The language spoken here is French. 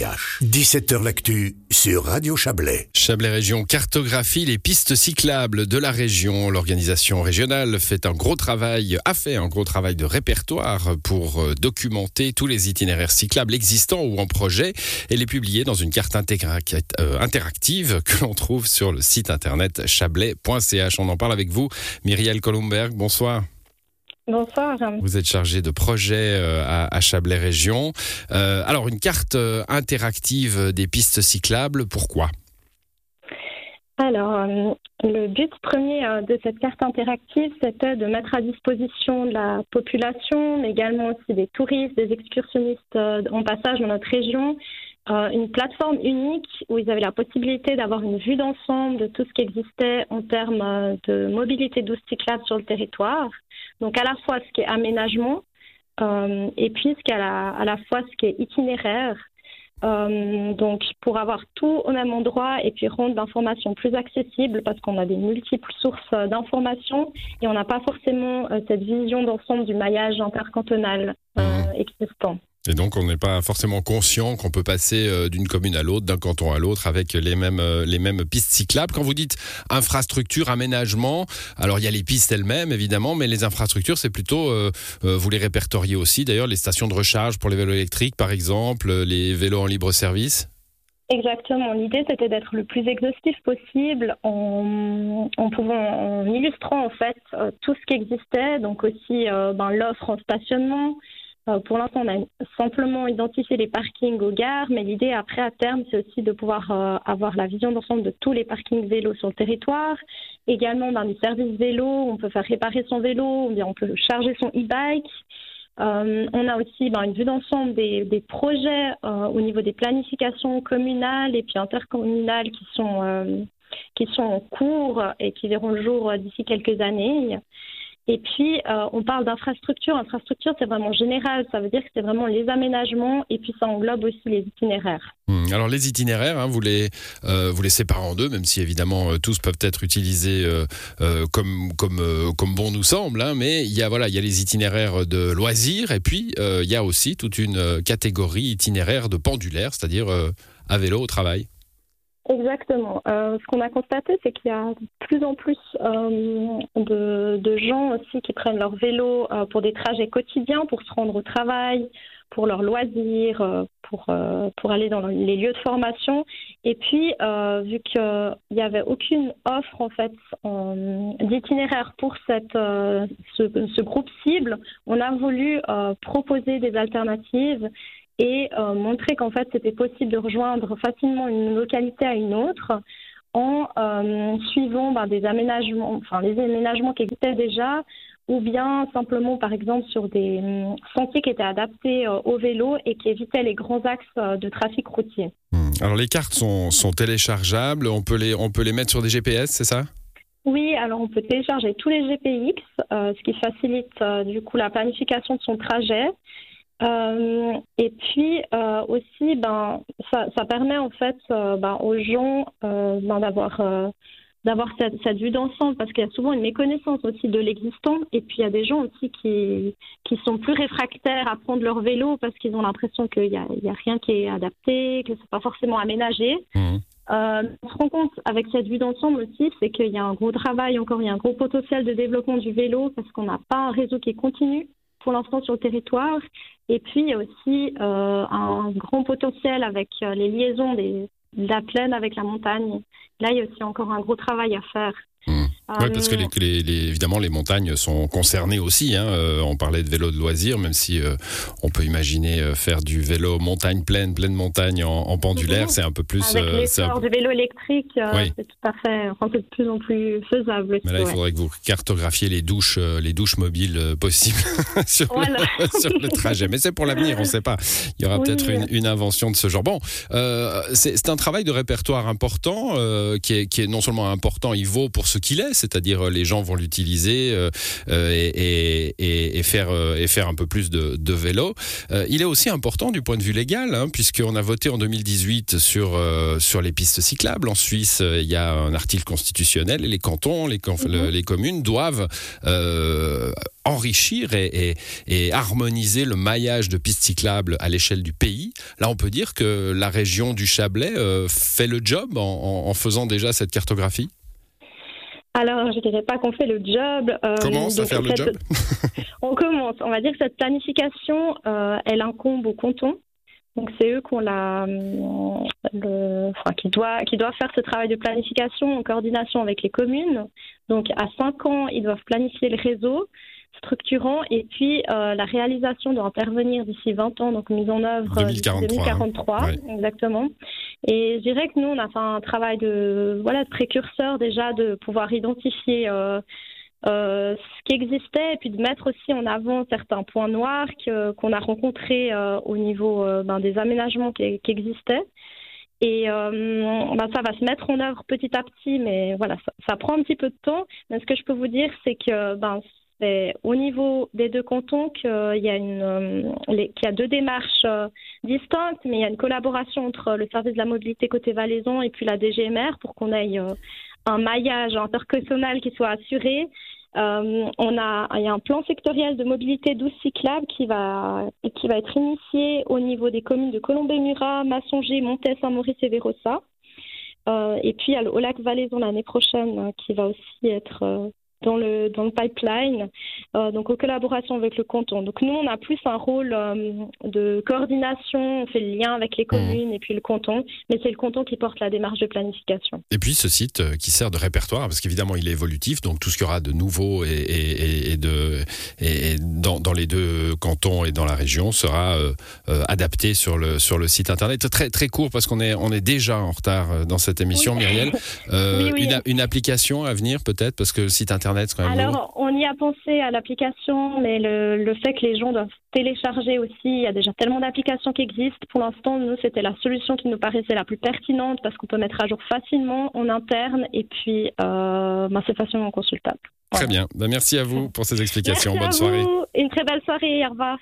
17h L'actu sur Radio Chablais. Chablais Région cartographie les pistes cyclables de la région. L'organisation régionale fait un gros travail, a fait un gros travail de répertoire pour euh, documenter tous les itinéraires cyclables existants ou en projet et les publier dans une carte euh, interactive que l'on trouve sur le site internet chablais.ch. On en parle avec vous, Myriel Colomberg. Bonsoir. Bonsoir. Vous êtes chargé de projet euh, à, Chablais Région. Euh, alors, une carte euh, interactive des pistes cyclables, pourquoi? Alors, le but premier de cette carte interactive, c'était de mettre à disposition de la population, mais également aussi des touristes, des excursionnistes en passage dans notre région, une plateforme unique où ils avaient la possibilité d'avoir une vue d'ensemble de tout ce qui existait en termes de mobilité douce cyclable sur le territoire. Donc à la fois ce qui est aménagement euh, et puis ce qui est à la, fois ce qui est itinéraire. Euh, donc pour avoir tout au même endroit et puis rendre l'information plus accessible parce qu'on a des multiples sources d'informations et on n'a pas forcément euh, cette vision d'ensemble du maillage intercantonal mmh. existant. Et donc, on n'est pas forcément conscient qu'on peut passer euh, d'une commune à l'autre, d'un canton à l'autre, avec les mêmes, euh, les mêmes pistes cyclables. Quand vous dites infrastructure, aménagement, alors il y a les pistes elles-mêmes, évidemment, mais les infrastructures, c'est plutôt, euh, vous les répertoriez aussi, d'ailleurs, les stations de recharge pour les vélos électriques, par exemple, les vélos en libre service? Exactement. L'idée, c'était d'être le plus exhaustif possible en, en, illustrant en fait tout ce qui existait, donc aussi ben, l'offre en stationnement, pour l'instant, on a simplement identifié les parkings aux gares, mais l'idée après, à terme, c'est aussi de pouvoir euh, avoir la vision d'ensemble de tous les parkings vélos sur le territoire. Également, dans les services vélo, on peut faire réparer son vélo, ou bien on peut charger son e-bike. Euh, on a aussi ben, une vue d'ensemble des, projets au niveau des planifications communales et puis intercommunales qui sont, qui sont en cours et qui verront le jour d'ici quelques années. Et puis, euh, on parle d'infrastructure. Infrastructure, c'est vraiment général. Ça veut dire que c'est vraiment les aménagements et puis ça englobe aussi les itinéraires. Hmm. Alors, les itinéraires, hein, vous, les, euh, vous les séparez en deux, même si évidemment euh, tous peuvent être utilisés comme, comme, comme bon nous semble. Hein, mais il voilà, il y a les itinéraires de loisirs et puis il y a aussi toute une catégorie itinéraire de pendulaire, c'est-à-dire à vélo au travail. Exactement. Euh, ce qu'on a constaté, c'est qu'il y a de plus en plus euh, de, gens aussi qui prennent leur vélo euh, pour des trajets quotidiens, pour se rendre au travail, pour leurs loisirs, pour, pour aller dans les lieux de formation. Et puis, vu qu'il n'y avait aucune offre en fait d'itinéraire pour cette, ce, ce, groupe cible, on a voulu proposer des alternatives et euh, montrer qu'en fait c'était possible de rejoindre facilement une localité à une autre en euh, suivant ben, des aménagements, enfin les aménagements qui existaient déjà, ou bien simplement par exemple sur des hum, sentiers qui étaient adaptés euh, au vélo et qui évitaient les grands axes de trafic routier. Hmm. Alors les cartes sont, sont, téléchargeables, on peut les, on peut les mettre sur des GPS, c'est ça? Oui, alors on peut télécharger tous les GPX, ce qui facilite du coup la planification de son trajet. Euh, et puis euh, aussi, ben, ça, ça, permet en fait euh, ben, aux gens ben, d'avoir d'avoir cette, cette, vue d'ensemble parce qu'il y a souvent une méconnaissance aussi de l'existant et puis il y a des gens aussi qui, qui sont plus réfractaires à prendre leur vélo parce qu'ils ont l'impression qu'il n'y a, il y a rien qui est adapté, que c'est pas forcément aménagé. Mmh. Euh, on se rend compte avec cette vue d'ensemble aussi, c'est qu'il y a un gros travail encore, il y a un gros potentiel de développement du vélo parce qu'on n'a pas un réseau qui est continu pour l'instant sur le territoire. Et puis, il y a aussi euh, un grand potentiel avec euh, les liaisons de la plaine avec la montagne. Là, il y a aussi encore un gros travail à faire. Mmh. Oui, parce que les, les, évidemment les montagnes sont concernées aussi. Hein. Euh, on parlait de vélo de loisirs, même si euh, on peut imaginer euh, faire du vélo montagne pleine, pleine montagne en, pendulaire, c'est un peu plus. Avec l'essor du vélo électrique, c'est tout à fait, enfin, de plus en plus faisable. Mais là, il faudrait que vous cartographiez les douches, les douches mobiles possibles sur, le, sur, le, trajet. Mais c'est pour l'avenir, on ne sait pas. Il y aura peut-être une, une, invention de ce genre. Bon, c'est un travail de répertoire important qui est, qui, est, non seulement important, il vaut pour ce qu'il est c'est-à-dire les gens vont l'utiliser et, faire, et faire un peu plus de, vélo. il est aussi important du point de vue légal, hein, puisqu'on a voté en 2018 sur, sur les pistes cyclables. En Suisse, il y a un article constitutionnel et les cantons, les, mhm. les communes doivent enrichir et, harmoniser le maillage de pistes cyclables à l'échelle du pays. Là, on peut dire que la région du Chablais euh, fait le job en, faisant déjà cette cartographie? Alors, je ne dirais pas qu'on fait le job. Euh, commence à faire le job? On commence. On va dire que cette planification, euh, elle incombe au canton. Donc c'est eux qui la, enfin, qui doit, qui doivent faire ce travail de planification en coordination avec les communes. Donc à 5 ans, ils doivent planifier le réseau structurant. Et puis, euh, la réalisation doit intervenir d'ici 20 ans, donc mise en œuvre 2043. 2043 Exactement. Et je dirais que nous, on a fait un travail de, voilà, de précurseur déjà, de pouvoir identifier euh, euh, ce qui existait et puis de mettre aussi en avant certains points noirs qu'on a rencontrés au niveau ben, des aménagements qui, existaient. Et ben, ça va se mettre en œuvre petit à petit, mais voilà, ça, ça, prend un petit peu de temps. Mais ce que je peux vous dire, c'est que ben, c'est au niveau des deux cantons y a une, euh, qu'il y a deux démarches euh, distinctes, mais il y a une collaboration entre le service de la mobilité côté Valaison et puis la DGMR pour qu'on ait euh, un maillage interconnectionnel qui soit assuré. on a, il y a un plan sectoriel de mobilité douce cyclable qui va, qui va être initié au niveau des communes de Colombey-Murat, Massonger, Montet, Saint-Maurice et Vérossa. et puis au lac Valaison l'année prochaine qui va aussi être dans le, dans le pipeline, euh, donc en collaboration avec le canton. Donc nous, on a plus un rôle euh, de coordination, on fait le lien avec les mmh. communes et puis le canton, mais c'est le canton qui porte la démarche de planification. Et puis ce site euh, qui sert de répertoire, parce qu'évidemment il est évolutif, donc tout ce qu'il y aura de nouveau et, et, et de, et dans, dans, les deux cantons et dans la région sera adapté sur le, sur le site internet. Très, très court parce qu'on est, on est déjà en retard dans cette émission, Myriel. Une, une application à venir peut-être, parce que le site internet alors, on y a pensé à l'application, mais le, fait que les gens doivent télécharger aussi, il y a déjà tellement d'applications qui existent. Pour l'instant, nous, c'était la solution qui nous paraissait la plus pertinente parce qu'on peut mettre à jour facilement en interne et puis euh, ben, c'est facilement consultable. Très bien. Ben, merci à vous pour ces explications. Bonne soirée. Une très belle soirée. Au revoir.